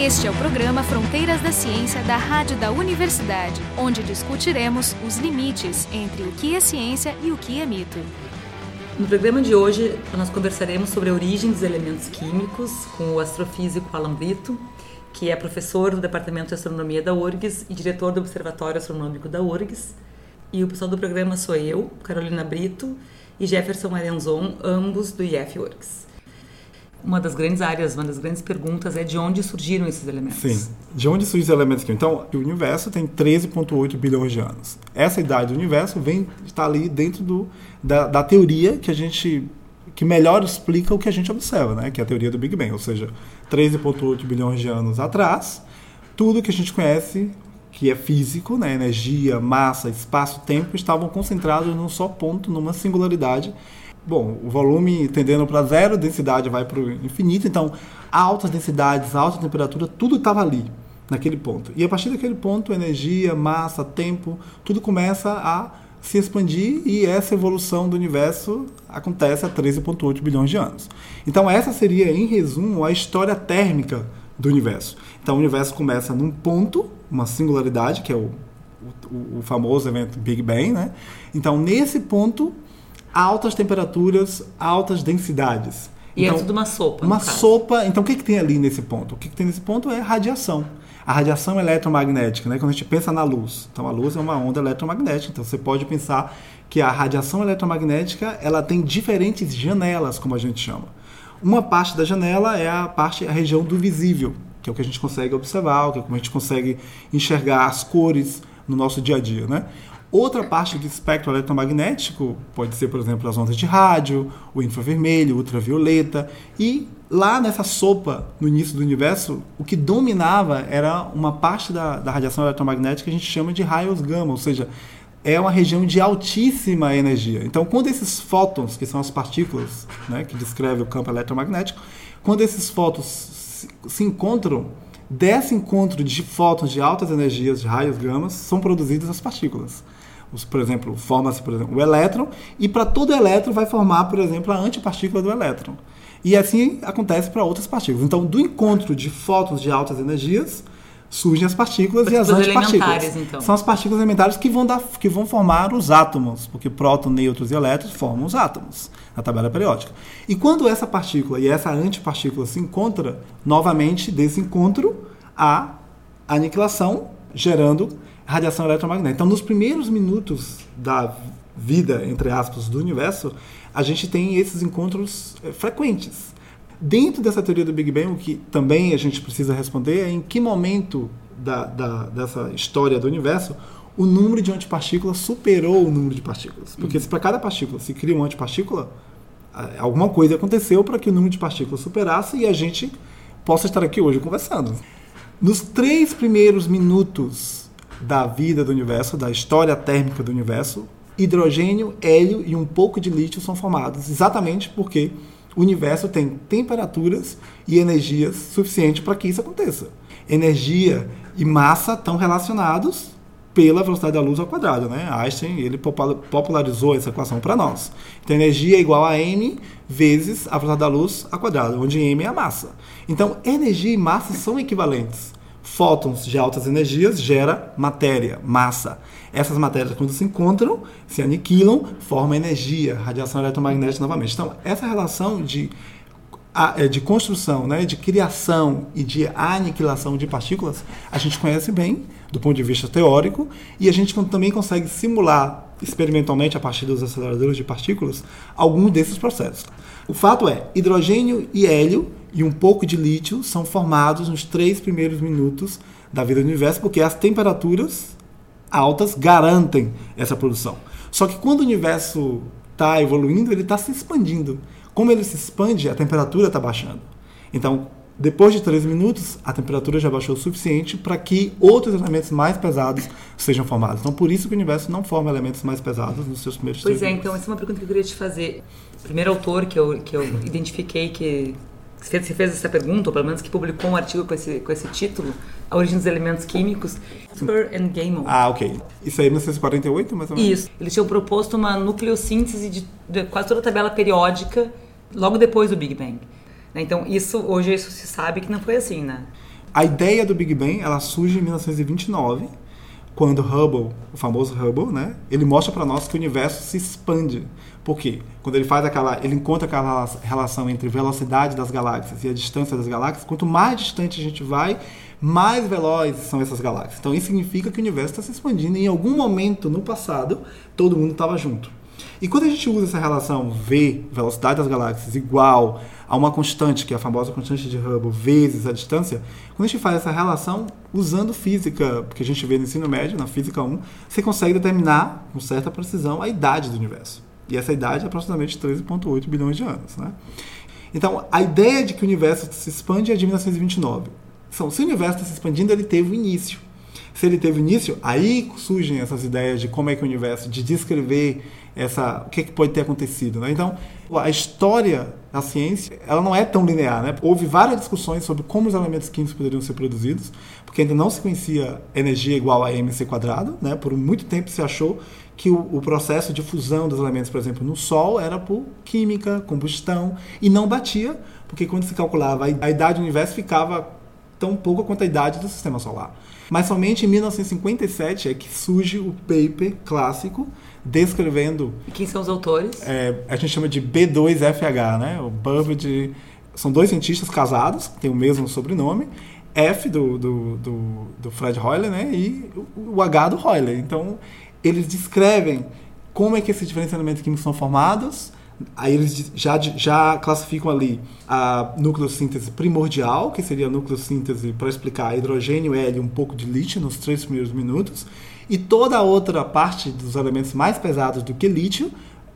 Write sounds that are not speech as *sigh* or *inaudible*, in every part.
Este é o programa Fronteiras da Ciência da Rádio da Universidade, onde discutiremos os limites entre o que é ciência e o que é mito. No programa de hoje, nós conversaremos sobre a origem dos elementos químicos com o astrofísico Alan Brito, que é professor do Departamento de Astronomia da URGS e diretor do Observatório Astronômico da URGS. E o pessoal do programa sou eu, Carolina Brito, e Jefferson Arenzon, ambos do IF URGS. Uma das grandes áreas, uma das grandes perguntas é de onde surgiram esses elementos. Sim, de onde surgem os elementos? Então, o universo tem 13,8 bilhões de anos. Essa idade do universo vem está ali dentro do, da, da teoria que a gente que melhor explica o que a gente observa, né? que é a teoria do Big Bang, ou seja, 13,8 bilhões de anos atrás, tudo que a gente conhece, que é físico, né? energia, massa, espaço, tempo, estavam concentrados num só ponto, numa singularidade, Bom, o volume tendendo para zero, densidade vai para o infinito, então altas densidades, alta temperatura, tudo estava ali, naquele ponto. E a partir daquele ponto, energia, massa, tempo, tudo começa a se expandir e essa evolução do universo acontece há 13,8 bilhões de anos. Então, essa seria, em resumo, a história térmica do universo. Então, o universo começa num ponto, uma singularidade, que é o, o, o famoso evento Big Bang, né? Então, nesse ponto altas temperaturas, altas densidades. E é então, é tudo uma sopa. Uma sopa. Então, o que, que tem ali nesse ponto? O que, que tem nesse ponto é radiação. A radiação eletromagnética, né? quando a gente pensa na luz. Então, a luz é uma onda eletromagnética. Então, você pode pensar que a radiação eletromagnética ela tem diferentes janelas, como a gente chama. Uma parte da janela é a parte, a região do visível, que é o que a gente consegue observar, que é como a gente consegue enxergar as cores no nosso dia a dia, né? Outra parte do espectro eletromagnético pode ser, por exemplo, as ondas de rádio, o infravermelho, ultravioleta. E lá nessa sopa, no início do universo, o que dominava era uma parte da, da radiação eletromagnética que a gente chama de raios gama, ou seja, é uma região de altíssima energia. Então, quando esses fótons, que são as partículas né, que descrevem o campo eletromagnético, quando esses fótons se, encontram, desse encontro de fótons de altas energias, de raios gamas, são produzidas as partículas por exemplo, forma-se, o elétron, e para todo elétron vai formar, por exemplo, a antipartícula do elétron. E assim acontece para outras partículas. Então, do encontro de fótons de altas energias, surgem as partículas partículas e as antipartículas. Então. São as partículas elementares que vão, dar, que vão formar os átomos, porque prótons, nêutrons e elétrons formam os átomos na tabela periódica. E quando essa partícula e essa antipartícula se encontram, novamente desse encontro há aniquilação, gerando radiação eletromagnética. Então, nos primeiros minutos da vida, entre aspas, do universo, a gente tem esses encontros é, frequentes. Dentro dessa teoria do Big Bang, o que também a gente precisa responder é em que momento da, da, dessa história do universo o número de antipartículas superou o número de partículas. Porque se para cada partícula se cria uma antipartícula, alguma coisa aconteceu para que o número de partículas superasse e a gente possa estar aqui hoje conversando. Nos três primeiros minutos da vida do universo, da história térmica do universo, hidrogênio, hélio e um pouco de lítio são formados, exatamente porque o universo tem temperaturas e energias suficientes para que isso aconteça. Energia e massa estão relacionados pela velocidade da luz ao quadrado, né? Einstein ele popularizou essa equação para nós. Então, energia é igual a m vezes a velocidade da luz ao quadrado, onde m é a massa. Então, energia e massa são equivalentes fótons de altas energias gera matéria, massa. Essas matérias, quando se encontram, se aniquilam, formam energia, radiação eletromagnética novamente. Então, essa relação de, é, de construção, né, de criação e de aniquilação de partículas, a gente conhece bem do ponto de vista teórico e a gente também consegue simular experimentalmente a partir dos aceleradores de partículas alguns desses processos. O fato é, hidrogênio e hélio e um pouco de lítio são formados nos três primeiros minutos da vida do universo, porque as temperaturas altas garantem essa produção. Só que quando o universo está evoluindo, ele está se expandindo. Como ele se expande, a temperatura está baixando. Então, depois de três minutos, a temperatura já baixou o suficiente para que outros elementos mais pesados sejam formados. Então, por isso que o universo não forma elementos mais pesados nos seus primeiros Pois é, minutos. então, essa é uma pergunta que eu queria te fazer. O primeiro autor que eu, que eu identifiquei que se fez essa pergunta, ou pelo menos que publicou um artigo com esse, com esse título, A Origem dos Elementos Químicos, Spur and. Ah, ok. Isso aí é 1948, mais ou menos? Isso. Eles tinham proposto uma nucleossíntese de, de quase toda a tabela periódica logo depois do Big Bang. Né? Então, isso hoje isso se sabe que não foi assim, né? A ideia do Big Bang ela surge em 1929, quando Hubble, o famoso Hubble, né, ele mostra para nós que o universo se expande. Por quê? Quando ele faz aquela, ele encontra aquela relação entre velocidade das galáxias e a distância das galáxias, quanto mais distante a gente vai, mais velozes são essas galáxias. Então isso significa que o universo está se expandindo e em algum momento no passado todo mundo estava junto. E quando a gente usa essa relação V, velocidade das galáxias, igual a uma constante, que é a famosa constante de Hubble, vezes a distância, quando a gente faz essa relação usando física, que a gente vê no ensino médio, na física 1, você consegue determinar com certa precisão a idade do universo. E essa idade é aproximadamente 13,8 bilhões de anos. Né? Então, a ideia de que o universo se expande é de 1929. Então, se o universo está se expandindo, ele teve um início. Se ele teve início, aí surgem essas ideias de como é que o universo, de descrever essa, o que, é que pode ter acontecido. Né? Então, a história da ciência, ela não é tão linear. Né? Houve várias discussões sobre como os elementos químicos poderiam ser produzidos, porque ainda não se conhecia energia igual a mc quadrado. Né? Por muito tempo se achou que o, o, processo de fusão dos elementos, por exemplo, no Sol, era por química, combustão, e não batia, porque quando se calculava a idade do universo ficava tão pouco quanto a idade do sistema solar. Mas somente em 1957 é que surge o paper clássico descrevendo. E quem são os autores? É, a gente chama de B2FH, né? O Burbage. São dois cientistas casados, que têm o mesmo sobrenome. F do, do, do, do Fred Hoyle, né? E o H do Hoyle. Então, eles descrevem como é que esses diferentes elementos químicos são formados, Aí eles já, já classificam ali a nucleossíntese primordial, que seria a nucleossíntese para explicar hidrogênio, hélio e um pouco de lítio nos três primeiros minutos. E toda a outra parte dos elementos mais pesados do que lítio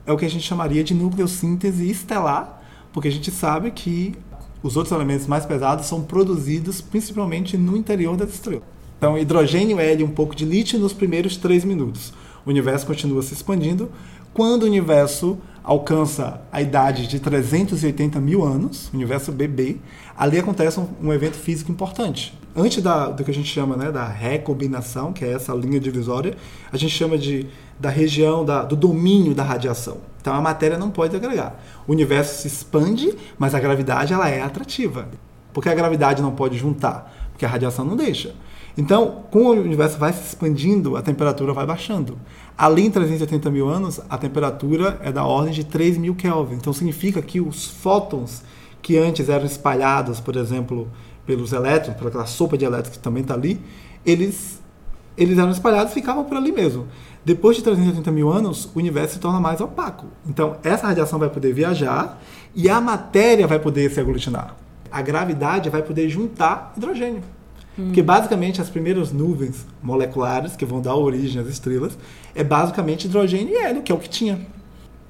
é o que a gente chamaria de nucleossíntese estelar, porque a gente sabe que os outros elementos mais pesados são produzidos principalmente no interior das estrelas. Então, hidrogênio, hélio e um pouco de lítio nos primeiros três minutos. O universo continua se expandindo. Quando o universo alcança a idade de 380 mil anos, universo BB, ali acontece um, um evento físico importante. Antes da, do que a gente chama né, da recombinação, que é essa linha divisória, a gente chama de da região da, do domínio da radiação. Então a matéria não pode agregar. O universo se expande, mas a gravidade ela é atrativa. Porque a gravidade não pode juntar, porque a radiação não deixa. Então, com o universo vai se expandindo, a temperatura vai baixando. Ali em 380 mil anos, a temperatura é da ordem de 3 mil Kelvin. Então significa que os fótons que antes eram espalhados, por exemplo, pelos elétrons, pela sopa de elétrons que também está ali, eles, eles eram espalhados e ficavam por ali mesmo. Depois de 380 mil anos, o universo se torna mais opaco. Então, essa radiação vai poder viajar e a matéria vai poder se aglutinar. A gravidade vai poder juntar hidrogênio. Hum. Porque basicamente as primeiras nuvens moleculares que vão dar origem às estrelas é basicamente hidrogênio e hélio, que é o que tinha.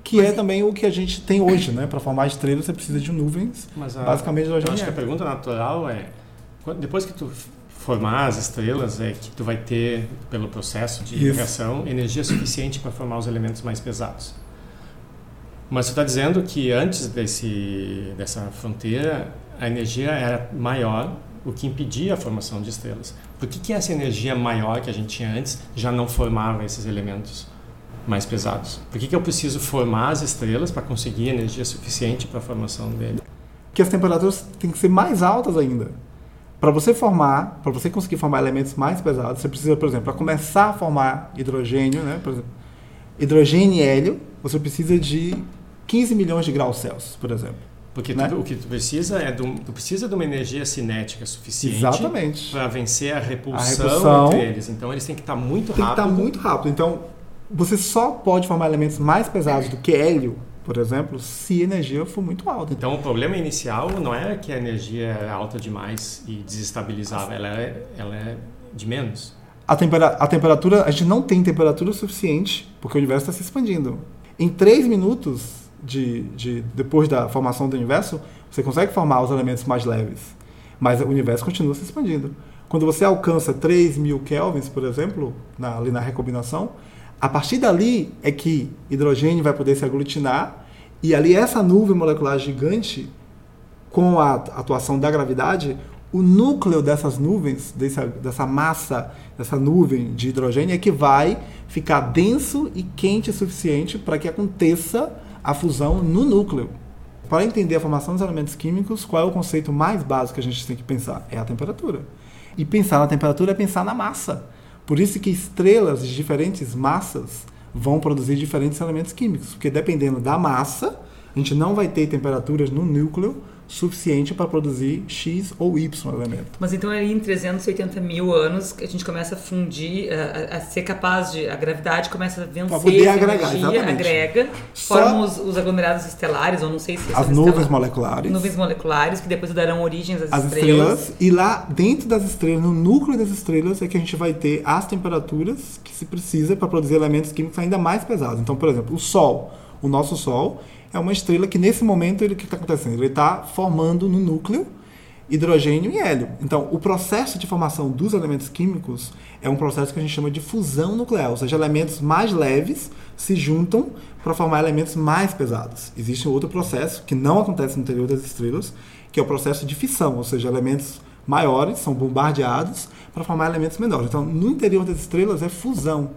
Que Mas é também o que a gente tem hoje, né? Para formar estrelas você precisa de nuvens, Mas a, basicamente hidrogênio. Eu acho que a pergunta natural é, depois que tu formar as estrelas, é que tu vai ter, pelo processo de Isso. reação, energia suficiente para formar os elementos mais pesados. Mas você está dizendo que antes desse, dessa fronteira, a energia era maior o que impedia a formação de estrelas. Por que, que essa energia maior que a gente tinha antes já não formava esses elementos mais pesados? Por que, que eu preciso formar as estrelas para conseguir energia suficiente para a formação dele? Que as temperaturas têm que ser mais altas ainda. Para você formar, para você conseguir formar elementos mais pesados, você precisa, por exemplo, para começar a formar hidrogênio, né, por exemplo, hidrogênio e hélio, você precisa de 15 milhões de graus Celsius, por exemplo. Porque né? tu, o que tu precisa é do, tu precisa de uma energia cinética suficiente para vencer a repulsão, a repulsão, entre eles. Então eles têm que estar tá muito rápido. Tem que estar tá muito rápido. Então você só pode formar elementos mais pesados do que hélio, por exemplo, se a energia for muito alta. Então o problema inicial não é que a energia é alta demais e desestabilizável, ela é, ela é de menos. A, tempera a temperatura, a gente não tem temperatura suficiente porque o universo está se expandindo. Em três minutos de, de, depois da formação do universo, você consegue formar os elementos mais leves, mas o universo continua se expandindo. Quando você alcança 3 mil kelvins, por exemplo, na, ali na recombinação, a partir dali é que hidrogênio vai poder se aglutinar e ali essa nuvem molecular gigante, com a atuação da gravidade, o núcleo dessas nuvens, dessa, dessa massa, dessa nuvem de hidrogênio, é que vai ficar denso e quente o suficiente para que aconteça a fusão no núcleo. Para entender a formação dos elementos químicos, qual é o conceito mais básico que a gente tem que pensar? É a temperatura. E pensar na temperatura é pensar na massa. Por isso que estrelas de diferentes massas vão produzir diferentes elementos químicos, porque dependendo da massa, a gente não vai ter temperaturas no núcleo suficiente para produzir X ou Y elemento. Mas então aí em 380 mil anos a gente começa a fundir, a, a ser capaz de. A gravidade começa a vencer. Para poder agregar, energia, exatamente. agrega, Só- formam os, os aglomerados estelares, ou não sei se As nuvens moleculares. Nuvens moleculares, que depois darão origem às as estrelas. estrelas. E lá dentro das estrelas, no núcleo das estrelas, é que a gente vai ter as temperaturas que se precisa para produzir elementos químicos ainda mais pesados. Então, por exemplo, o Sol. O nosso Sol é uma estrela que nesse momento ele, o que está acontecendo? Ele está formando no núcleo hidrogênio e hélio. Então, o processo de formação dos elementos químicos é um processo que a gente chama de fusão nuclear, ou seja, elementos mais leves se juntam para formar elementos mais pesados. Existe outro processo que não acontece no interior das estrelas, que é o processo de fissão, ou seja, elementos maiores são bombardeados para formar elementos menores. Então, no interior das estrelas é fusão.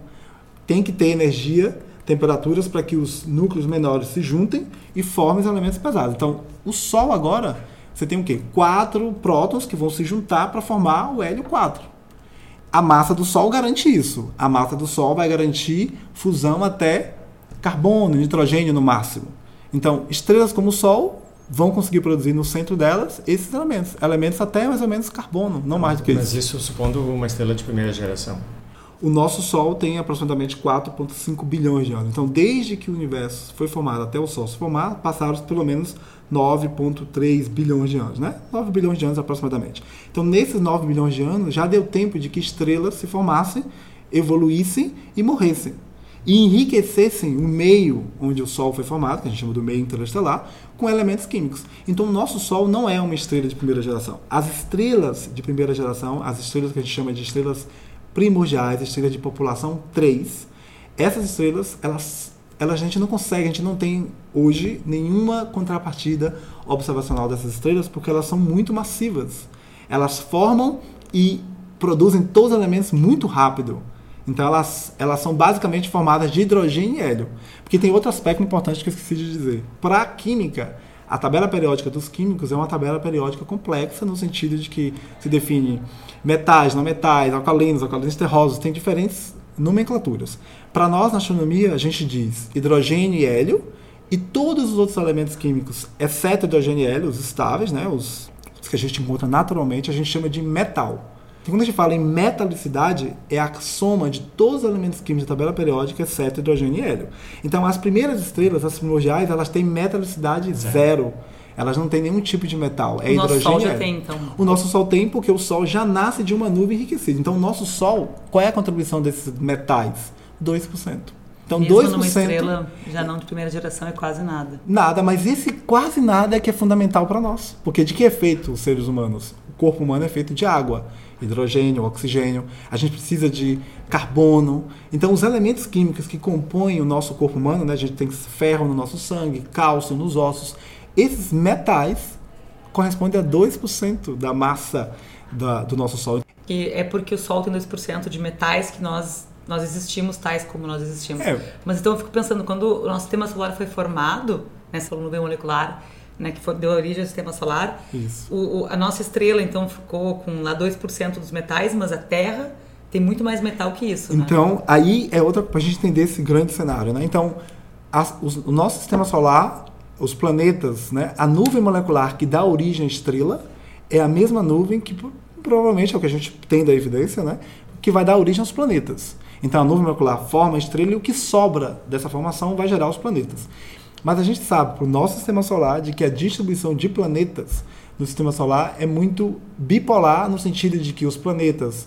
Tem que ter energia, temperaturas para que os núcleos menores se juntem e formem os elementos pesados. Então, o Sol agora, você tem o quê? Quatro prótons que vão se juntar para formar o hélio 4. A massa do Sol garante isso. A massa do Sol vai garantir fusão até carbono, nitrogênio no máximo. Então, estrelas como o Sol vão conseguir produzir no centro delas esses elementos. Elementos até mais ou menos carbono, não mais do que Mas isso. isso supondo uma estrela de primeira geração. O nosso Sol tem aproximadamente 4,5 bilhões de anos. Então, desde que o universo foi formado até o Sol se formar, passaram pelo menos 9,3 bilhões de anos, né? 9 bilhões de anos aproximadamente. Então, nesses 9 bilhões de anos, já deu tempo de que estrelas se formassem, evoluíssem e morressem. E enriquecessem o meio onde o Sol foi formado, que a gente chama do meio interestelar, com elementos químicos. Então, o nosso Sol não é uma estrela de primeira geração. As estrelas de primeira geração, as estrelas que a gente chama de estrelas primordiais, estrelas de população 3, essas estrelas, elas, elas a gente não consegue, a gente não tem hoje nenhuma contrapartida observacional dessas estrelas, porque elas são muito massivas. Elas formam e produzem todos os elementos muito rápido. Então elas, elas são basicamente formadas de hidrogênio e hélio. Porque tem outro aspecto importante que eu esqueci de dizer. Para a química, a tabela periódica dos químicos é uma tabela periódica complexa no sentido de que se define metais, não metais, alcalinos, alcalinos terrosos, tem diferentes nomenclaturas. Para nós na astronomia, a gente diz hidrogênio e hélio e todos os outros elementos químicos, exceto hidrogênio e hélio, os estáveis, né, os, os que a gente encontra naturalmente, a gente chama de metal. Então, quando a gente fala em metalicidade, é a soma de todos os elementos químicos da tabela periódica, exceto hidrogênio e hélio. Então, as primeiras estrelas, as primordiais, elas têm metalicidade zero. Elas não têm nenhum tipo de metal. É O nosso Sol já tem, então. O nosso Sol tem porque o Sol já nasce de uma nuvem enriquecida. Então, o nosso Sol, qual é a contribuição desses metais? 2%. Então, Mesmo 2%. numa estrela já não de primeira geração é quase nada. Nada, mas esse quase nada é que é fundamental para nós. Porque de que é feito os seres humanos? Corpo humano é feito de água, hidrogênio, oxigênio. A gente precisa de carbono. Então, os elementos químicos que compõem o nosso corpo humano, né? a gente tem ferro no nosso sangue, cálcio nos ossos. Esses metais correspondem a 2% da massa da- do nosso Sol. E é porque o Sol tem 2% de metais que nós, nós existimos tais como nós existimos. É. Mas então eu fico pensando, quando o nosso sistema solar foi formado, nessa nuvem molecular, né, que deu origem ao sistema solar, o, o- a nossa estrela então ficou com lá 2% dos metais, mas a Terra tem muito mais metal que isso, né? Então, aí é outra para a gente entender esse grande cenário, né? Então, as- os- o nosso sistema solar, os planetas, né? A nuvem molecular que dá origem à estrela é a mesma nuvem que pro- provavelmente é o que a gente tem da evidência, né? Que vai dar origem aos planetas. Então, a nuvem molecular forma a estrela e o que sobra dessa formação vai gerar os planetas. Mas a gente sabe, para o nosso sistema solar, de que a distribuição de planetas no sistema solar é muito bipolar, no sentido de que os planetas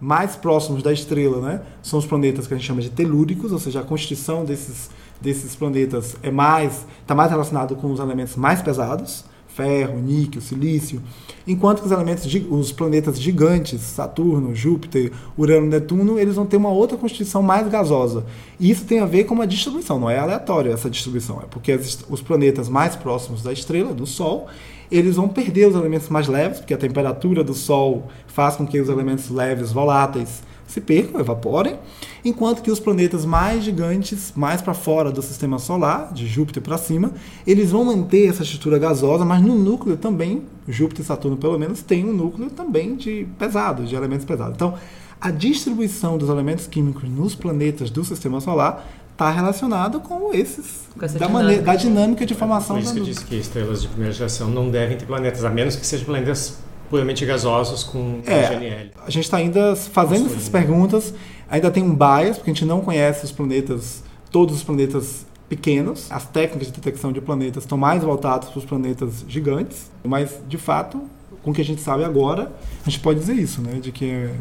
mais próximos da estrela, né, são os planetas que a gente chama de telúricos, ou seja, a constituição desses, desses planetas é mais está mais relacionado com os elementos mais pesados, ferro, níquel, silício, enquanto que os elementos os planetas gigantes, Saturno, Júpiter, Urano, Netuno, eles vão ter uma outra constituição mais gasosa. E isso tem a ver com uma distribuição, não é aleatório essa distribuição, é porque os planetas mais próximos da estrela, do Sol, eles vão perder os elementos mais leves, porque a temperatura do Sol faz com que os elementos leves, voláteis, se percam, evaporem, enquanto que os planetas mais gigantes, mais para fora do sistema solar, de Júpiter para cima, eles vão manter essa estrutura gasosa, mas no núcleo também, Júpiter e Saturno pelo menos, tem um núcleo também de pesados, de elementos pesados. Então, a distribuição dos elementos químicos nos planetas do sistema solar está relacionado com esses Com da, dinâmica. maneira, da dinâmica de formação Por isso que disse que estrelas de primeira geração não devem ter planetas, a menos que sejam planetas puramente gasosos com É. GNL. A gente está ainda fazendo essas perguntas, ainda tem um bias, porque a gente não conhece os planetas, todos os planetas pequenos. As técnicas de detecção de planetas estão mais voltadas para os planetas gigantes, mas de fato, com o que a gente sabe agora, a gente pode dizer isso, né, de que é,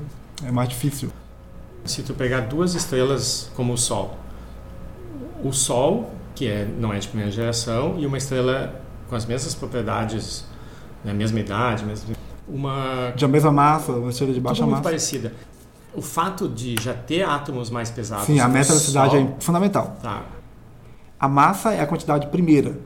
é mais difícil. Se tu pegar duas estrelas como o Sol, o Sol, que é, não é de primeira geração, e uma estrela com as mesmas propriedades, na mesma idade, mesma, uma De a mesma massa, uma estrela de baixa tudo muito massa. parecida. O fato de já ter átomos mais pesados Sim, a metalicidade Sol, é fundamental. tá, A massa é a quantidade primeira,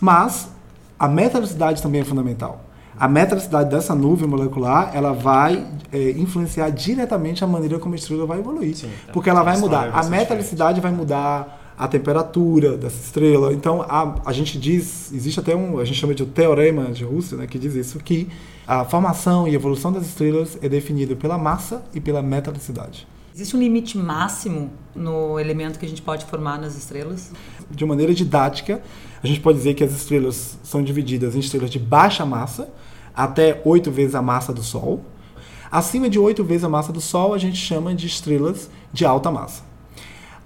mas a metalicidade também é fundamental. A metalicidade dessa nuvem molecular, ela vai é, influenciar diretamente a maneira como a estrela vai evoluir. Sim, tá. porque ela vai mudar. A metalicidade vai mudar a temperatura dessa estrela. Então, a, a gente diz, existe até um, a gente chama de teorema de Russell, né, que diz isso, que a formação e evolução das estrelas é definida pela massa e pela metalicidade. Existe um limite máximo no elemento que a gente pode formar nas estrelas? de maneira didática, a gente pode dizer que as estrelas são divididas em estrelas de baixa massa, até oito vezes a massa do Sol. Acima de oito vezes a massa do Sol, a gente chama de estrelas de alta massa.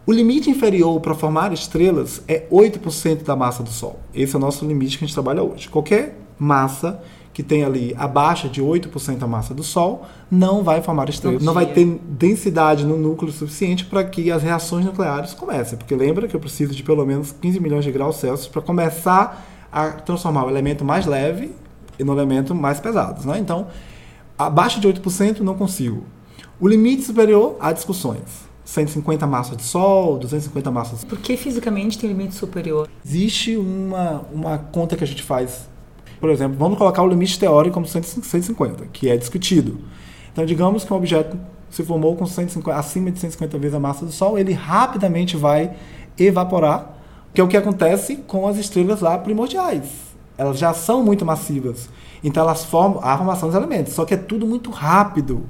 O limite inferior para formar estrelas é 8% da massa do Sol. Esse é o nosso limite que a gente trabalha hoje. Qualquer massa que tem ali abaixo de 8% da massa do Sol não vai formar estrelas. Não vai ter densidade no núcleo suficiente para que as reações nucleares comecem. Porque lembra que eu preciso de pelo menos 15 milhões de graus Celsius para começar a transformar o elemento mais leve no elemento mais pesado. Né? Então, abaixo de 8% não consigo. O limite superior, há discussões. 150 massas de Sol, 250 massas. Por que fisicamente tem limite superior? Existe uma, uma conta que a gente faz. Por exemplo, vamos colocar o limite teórico como 150, que é discutido. Então, digamos que um objeto se formou com 150, acima de 150 vezes a massa do Sol, ele rapidamente vai evaporar, que é o que acontece com as estrelas lá primordiais. Elas já são muito massivas. Então, elas formam a formação dos elementos, só que é tudo muito rápido.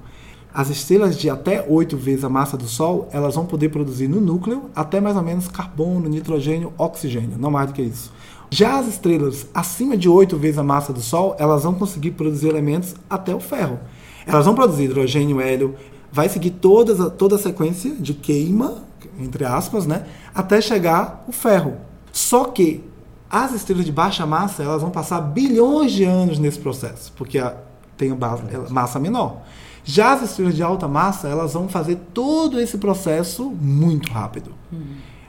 As estrelas de até 8 vezes a massa do Sol, elas vão poder produzir no núcleo até mais ou menos carbono, nitrogênio, oxigênio, não mais do que isso. Já as estrelas acima de 8 vezes a massa do Sol, elas vão conseguir produzir elementos até o ferro. Elas vão produzir hidrogênio, hélio, vai seguir todas toda a sequência de queima, entre aspas, né, até chegar o ferro. Só que as estrelas de baixa massa, elas vão passar bilhões de anos nesse processo, porque a, tem base- massa menor. Já as estrelas de alta massa, elas vão fazer todo esse processo muito rápido.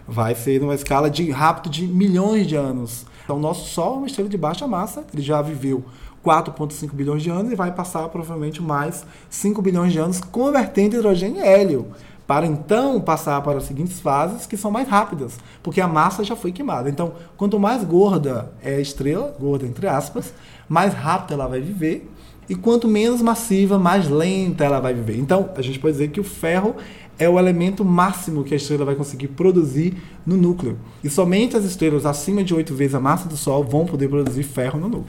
Vai ser numa escala de rápido de milhões de anos. Então, o nosso Sol é uma estrela de baixa massa, ele já viveu 4,5 bilhões de anos e vai passar provavelmente mais 5 bilhões de anos convertendo hidrogênio em hélio. Para então passar para as seguintes fases que são mais rápidas, porque a massa já foi queimada. Então, quanto mais gorda é a estrela, gorda entre aspas, mais rápido ela vai viver e quanto menos massiva, mais lenta ela vai viver. Então, a gente pode dizer que o ferro é o elemento máximo que a estrela vai conseguir produzir no núcleo. E somente as estrelas acima de 8 vezes a massa do Sol vão poder produzir ferro no núcleo.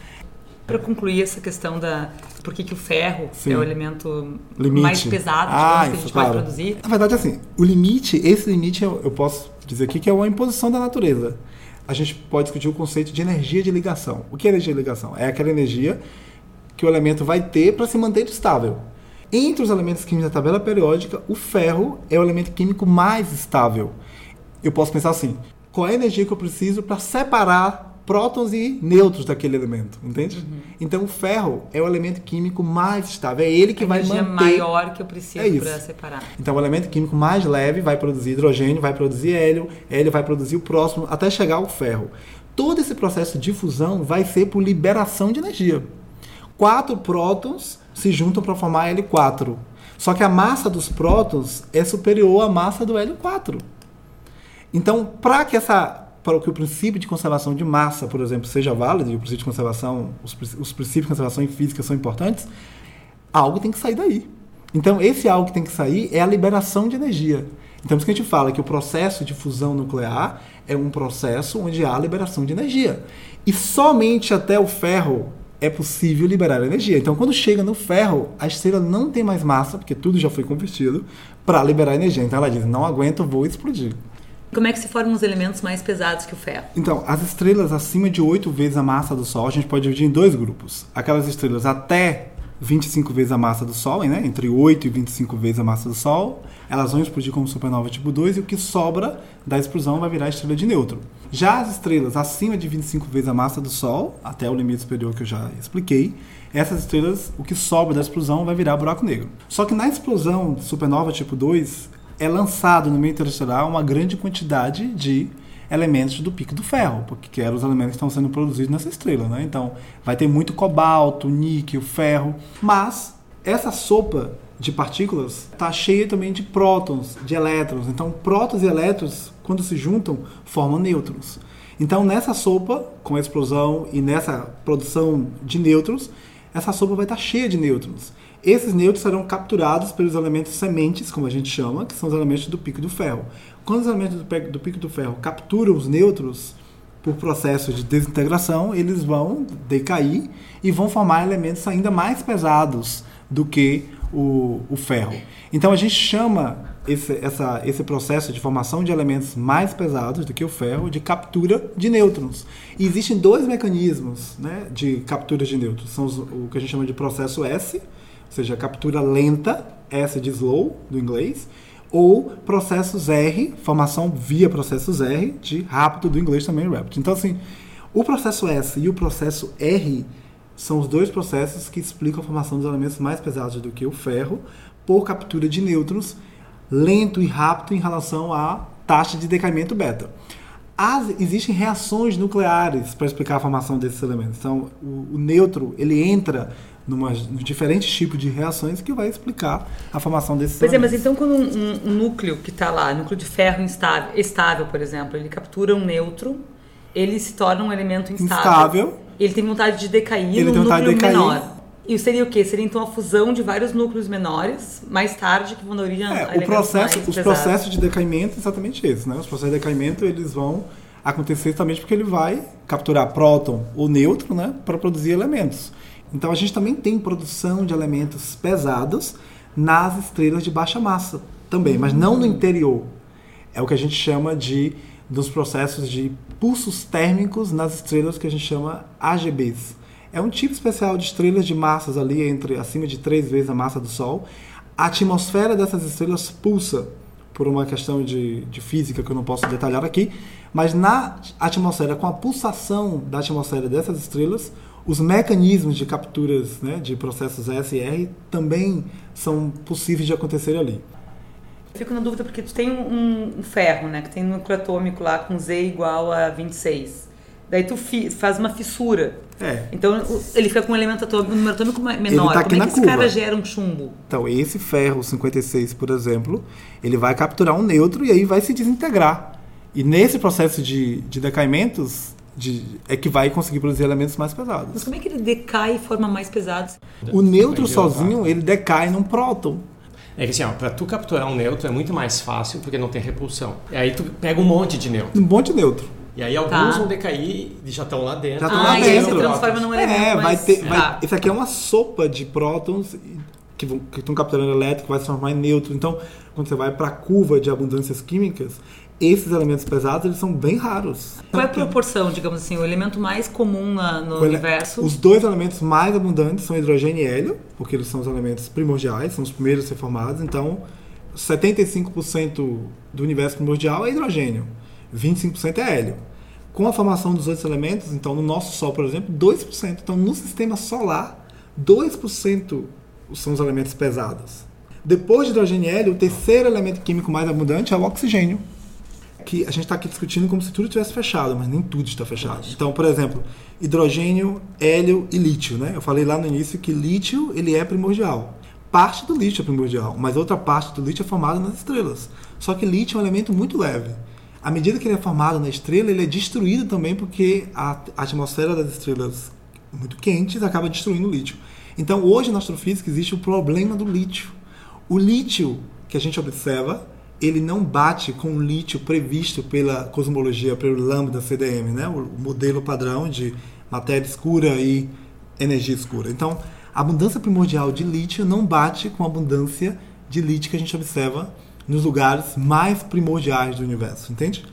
Para concluir essa questão da por que, que o ferro Sim. é o elemento Limite. mais pesado Ah, que a gente claro. pode produzir, Na verdade, assim, o limite, esse limite eu, eu posso dizer aqui que é uma imposição da natureza. A gente pode discutir o conceito de energia de ligação. O que é energia de ligação? É aquela energia que o elemento vai ter para se manter estável. Entre os elementos químicos da tabela periódica, o ferro é o elemento químico mais estável. Eu posso pensar assim: qual é a energia que eu preciso para separar prótons e nêutrons daquele elemento? Entende? Então, o ferro é o elemento químico mais estável. É ele que a vai energia manter maior que eu É preciso isso. para separar. então, o elemento químico mais leve vai produzir hidrogênio, vai produzir hélio, hélio vai produzir o próximo, até chegar ao ferro. Todo esse processo de fusão vai ser por liberação de energia. Quatro prótons se juntam para formar L4. Só que a massa dos prótons é superior à massa do hélio 4. Então, para que essa para que o princípio de conservação de massa, por exemplo, seja válido, e o princípio de conservação, os, os princípios de conservação em física são importantes, algo tem que sair daí. Então, esse algo que tem que sair é a liberação de energia. Então, por isso que a gente fala que o processo de fusão nuclear é um processo onde há liberação de energia. E somente até o ferro é possível liberar energia. Então, quando chega no ferro, a estrela não tem mais massa, porque tudo já foi convertido, para liberar energia. Então, ela diz: não aguento, vou explodir. Como é que se formam os elementos mais pesados que o ferro? Então, as estrelas acima de 8 vezes a massa do Sol, a gente pode dividir em dois grupos. Aquelas estrelas até 25 vezes a massa do Sol, né? entre 8 e 25 vezes a massa do Sol, elas vão explodir como supernova tipo 2 e o que sobra da explosão vai virar estrela de nêutron. Já as estrelas acima de 25 vezes a massa do Sol, até o limite superior que eu já expliquei, essas estrelas, o que sobra da explosão vai virar buraco negro. Só que na explosão supernova tipo 2, é lançado no meio interestelar uma grande quantidade de elementos do pico do ferro, porque eram os elementos que estão sendo produzidos nessa estrela, né? Então, vai ter muito cobalto, níquel, ferro, mas essa sopa de partículas está cheia também de prótons, de elétrons. Então, prótons e elétrons, quando se juntam, formam nêutrons. Então, nessa sopa, com a explosão e nessa produção de nêutrons, essa sopa vai estar cheia de nêutrons. Esses nêutrons serão capturados pelos elementos sementes, como a gente chama, que são os elementos do pico do ferro. Quando os elementos do pico do ferro capturam os nêutrons por processo de desintegração, eles vão decair e vão formar elementos ainda mais pesados do que o, o ferro. Então a gente chama esse, essa, esse processo de formação de elementos mais pesados do que o ferro de captura de nêutrons. E existem dois mecanismos né, de captura de nêutrons. São os, o que a gente chama de processo S, ou seja, captura lenta, S de slow, do inglês, ou processos R, formação via processos R, de rápido, do inglês também rapid. Então, assim, o processo S e o processo R são os dois processos que explicam a formação dos elementos mais pesados do que o ferro, por captura de nêutrons, lento e rápido em relação à taxa de decaimento beta. As, existem reações nucleares para explicar a formação desses elementos. Então, o, o neutro ele entra numa, num diferentes tipos de reações que vai explicar a formação desses Pois elementos. é, mas então quando um, um, um núcleo que está lá, núcleo de ferro instável, estável, por exemplo, ele captura um neutro, ele se torna um elemento instável. Instável. Ele tem vontade de decair Ele num tem vontade núcleo de decair. menor. E seria o quê? Seria então a fusão de vários núcleos menores, mais tarde, que vão dar origem a É, o elementos processo, os pesados. processos de decaimento é exatamente esse, né? Os processos de decaimento eles vão acontecer exatamente porque ele vai capturar próton ou nêutron, né, para produzir elementos. Então a gente também tem produção de elementos pesados nas estrelas de baixa massa também, mas não no interior. É o que a gente chama de dos processos de pulsos térmicos nas estrelas que a gente chama AGBs. É um tipo especial de estrelas de massas ali entre acima de três vezes a massa do Sol. A atmosfera dessas estrelas pulsa por uma questão de, de física que eu não posso detalhar aqui, mas na atmosfera, com a pulsação da atmosfera dessas estrelas, os mecanismos de capturas né, de processos SR também são possíveis de acontecer ali. Fico na dúvida porque tu tem um, um ferro, né, que tem um núcleo atômico lá com Z igual a 26. Daí tu faz uma fissura. É. Então ele fica com um elemento atômico, um número atômico menor. tá aqui Como é que esse curva. cara gera um chumbo? Então, esse ferro 56, por exemplo, ele vai capturar um neutro e aí vai se desintegrar. E nesse processo de, de decaimentos, de, é que vai conseguir produzir elementos mais Mas pesados. como é que ele decai e forma mais pesados? O neutro Vai sozinho, ele decai num próton. É que assim, ó, pra tu capturar um neutro é muito mais fácil porque não tem repulsão. E aí tu pega um monte de neutro. Um monte de neutro. E aí alguns Tá. vão decair e já estão lá dentro. Já tão ah, lá e aí dentro. se transforma num elemento É, vai mais... ter. vai- Tá. Isso aqui é uma sopa de prótons que vão- que estão capturando elétrico, vai se transformar em neutro. Então, quando você vai para a curva de abundâncias químicas, esses elementos pesados eles são bem raros. Qual é a proporção, digamos assim, o elemento mais comum na- no O ele- universo? Os dois elementos mais abundantes são hidrogênio e hélio, porque eles são os elementos primordiais, são os primeiros a ser formados. Então, 75% do universo primordial é hidrogênio, 25% é hélio. Com a formação dos outros elementos, então no nosso Sol, por exemplo, 2%. Então, no sistema solar, 2% são os elementos pesados. Depois de hidrogênio e hélio, o terceiro elemento químico mais abundante é o oxigênio que a gente está aqui discutindo como se tudo tivesse fechado, mas nem tudo está fechado. Então, por exemplo, hidrogênio, hélio e lítio, né? Eu falei lá no início que lítio ele é primordial. Parte do lítio é primordial, mas outra parte do lítio é formada nas estrelas. Só que lítio é um elemento muito leve. À medida que ele é formado na estrela, ele é destruído também porque a atmosfera das estrelas muito quentes acaba destruindo o lítio. Então, hoje na astrofísica existe o problema do lítio. O lítio que a gente observa, ele não bate com o lítio previsto pela cosmologia, pelo lambda CDM, né? o modelo padrão de matéria escura e energia escura. Então, a abundância primordial de lítio não bate com a abundância de lítio que a gente observa nos lugares mais primordiais do universo, entende?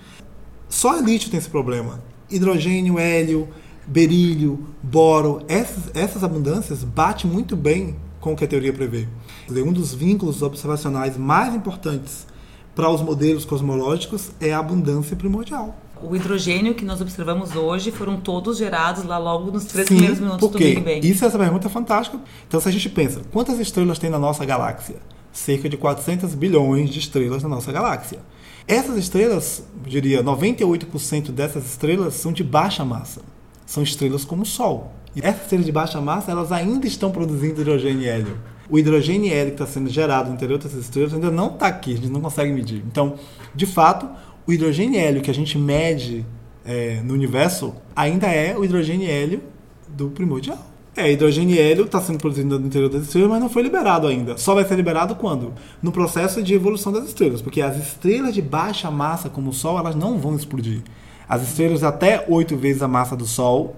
Só lítio tem esse problema. Hidrogênio, hélio, berílio, boro, essas, essas abundâncias batem muito bem com o que a teoria prevê. Um dos vínculos observacionais mais importantes para os modelos cosmológicos é a abundância primordial. O hidrogênio que nós observamos hoje foram todos gerados lá logo nos três Sim, primeiros minutos do Big Bang. Isso é essa pergunta é fantástica. Então, se a gente pensa, quantas estrelas tem na nossa galáxia? Cerca de 400 bilhões de estrelas na nossa galáxia. Essas estrelas, diria, 98% dessas estrelas são de baixa massa. São estrelas como o Sol. E essas estrelas de baixa massa, elas ainda estão produzindo hidrogênio e hélio. O hidrogênio e hélio que está sendo gerado no interior dessas estrelas ainda não está aqui, a gente não consegue medir. Então, de fato, o hidrogênio e hélio que a gente mede é, no universo ainda é o hidrogênio e hélio do primordial. É, hidrogênio e hélio está sendo produzido no interior das estrelas, mas não foi liberado ainda. Só vai ser liberado quando? No processo de evolução das estrelas, porque as estrelas de baixa massa, como o Sol, elas não vão explodir. As estrelas até oito vezes a massa do Sol,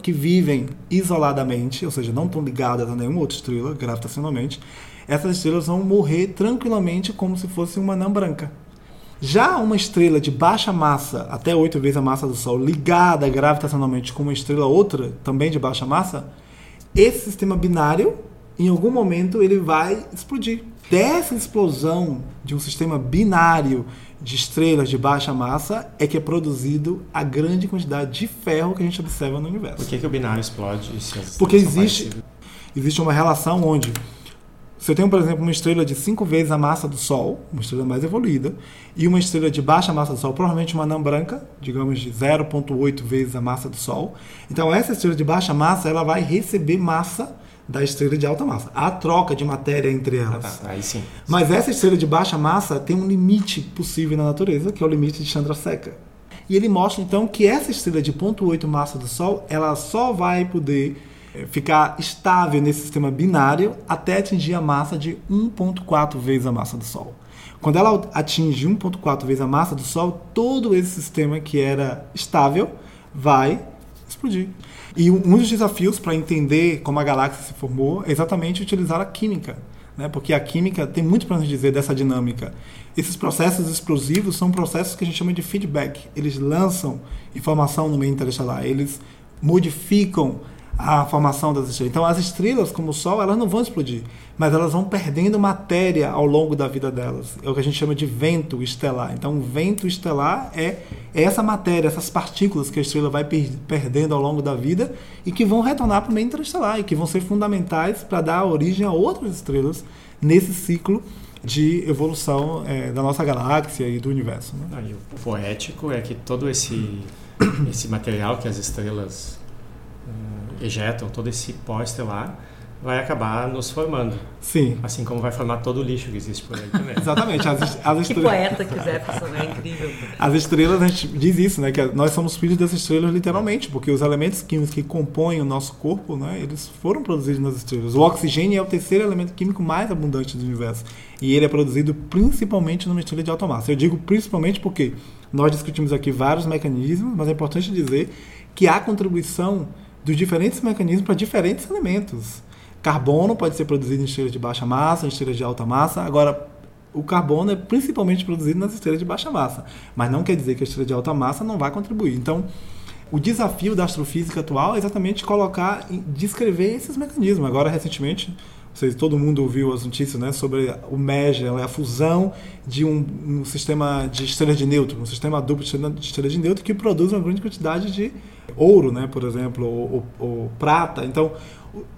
que vivem isoladamente, ou seja, não estão ligadas a nenhuma outra estrela gravitacionalmente, essas estrelas vão morrer tranquilamente como se fosse uma anã branca. Já uma estrela de baixa massa, até oito vezes a massa do Sol, ligada gravitacionalmente com uma estrela outra, também de baixa massa, esse sistema binário, em algum momento, ele vai explodir. Dessa explosão de um sistema binário de estrelas de baixa massa é que é produzido a grande quantidade de ferro que a gente observa no universo. Por que, que o binário explode? Porque existe, existe uma relação onde se eu tenho, por exemplo, uma estrela de 5 vezes a massa do Sol, uma estrela mais evoluída, e uma estrela de baixa massa do Sol, provavelmente uma anã branca, digamos de 0,8 vezes a massa do Sol. Então, essa estrela de baixa massa ela vai receber massa da estrela de alta massa. Há troca de matéria entre elas. Ah, tá. Aí sim. Mas essa estrela de baixa massa tem um limite possível na natureza, que é o limite de Chandrasekhar. E ele mostra então que essa estrela de 0,8 massa do Sol, ela só vai poder ficar estável nesse sistema binário até atingir a massa de 1,4 vezes a massa do Sol. Quando ela atinge 1,4 vezes a massa do Sol, todo esse sistema que era estável vai explodir. E um dos desafios para entender como a galáxia se formou é exatamente utilizar a química, né? porque a química tem muito para nos dizer dessa dinâmica. Esses processos explosivos são processos que a gente chama de feedback. Eles lançam informação no meio interestelar, eles modificam a formação das estrelas. Então, as estrelas, como o Sol, elas não vão explodir, mas elas vão perdendo matéria ao longo da vida delas. É o que a gente chama de vento estelar. Então, o vento estelar é essa matéria, essas partículas que a estrela vai per perdendo ao longo da vida e que vão retornar para o meio interestelar e que vão ser fundamentais para dar origem a outras estrelas nesse ciclo de evolução é, da nossa galáxia e do universo. Né? o poético é que todo esse, esse material que as estrelas ejetam todo esse pó estelar, vai acabar nos formando. Sim. Assim como vai formar todo o lixo que existe por aí também. *laughs* Exatamente. As, as que poeta que Jefferson é incrível. As estrelas, a gente diz isso, né? Que nós somos filhos dessas estrelas literalmente, porque os elementos químicos que compõem o nosso corpo, né? Eles foram produzidos nas estrelas. O oxigênio é o terceiro elemento químico mais abundante do universo. E ele é produzido principalmente numa estrela de alta massa. Eu digo principalmente porque nós discutimos aqui vários mecanismos, mas é importante dizer que há contribuição dos diferentes mecanismos para diferentes elementos. Carbono pode ser produzido em estrelas de baixa massa, em estrelas de alta massa. Agora, o carbono é principalmente produzido nas estrelas de baixa massa, mas não quer dizer que a estrela de alta massa não vai contribuir. Então, o desafio da astrofísica atual é exatamente colocar, descrever esses mecanismos. Agora, recentemente, vocês, todo mundo ouviu as notícias né, sobre o MEG, é a fusão de um, um, sistema de estrelas de nêutron, um sistema duplo de estrelas de nêutron que produz uma grande quantidade de ouro, né, por exemplo, ou, ou, ou prata. Então,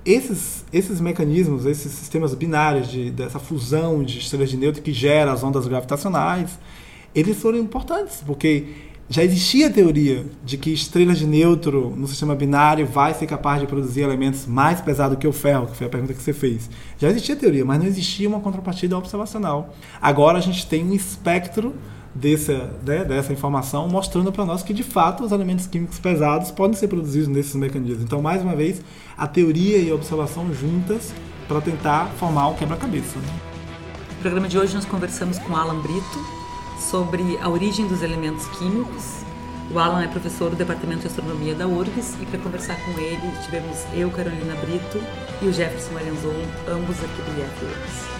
esses, esses mecanismos, esses sistemas binários de, dessa fusão de estrelas de nêutron que gera as ondas gravitacionais, eles foram importantes, porque já existia a teoria de que estrelas de nêutron no sistema binário vai ser capaz de produzir elementos mais pesados que o ferro, que foi a pergunta que você fez. Já existia a teoria, mas não existia uma contrapartida observacional. Agora a gente tem um espectro dessa, né, dessa informação mostrando para nós que de fato os elementos químicos pesados podem ser produzidos nesses mecanismos. Então, mais uma vez, a teoria e a observação juntas para tentar formar um quebra-cabeça. Né? No programa de hoje nós conversamos com Alan Brito sobre a origem dos elementos químicos. O Alan é professor do Departamento de Astronomia da URGS e para conversar com ele tivemos eu, Carolina Brito, e o Jefferson Marenzon, ambos aqui do IF URGS.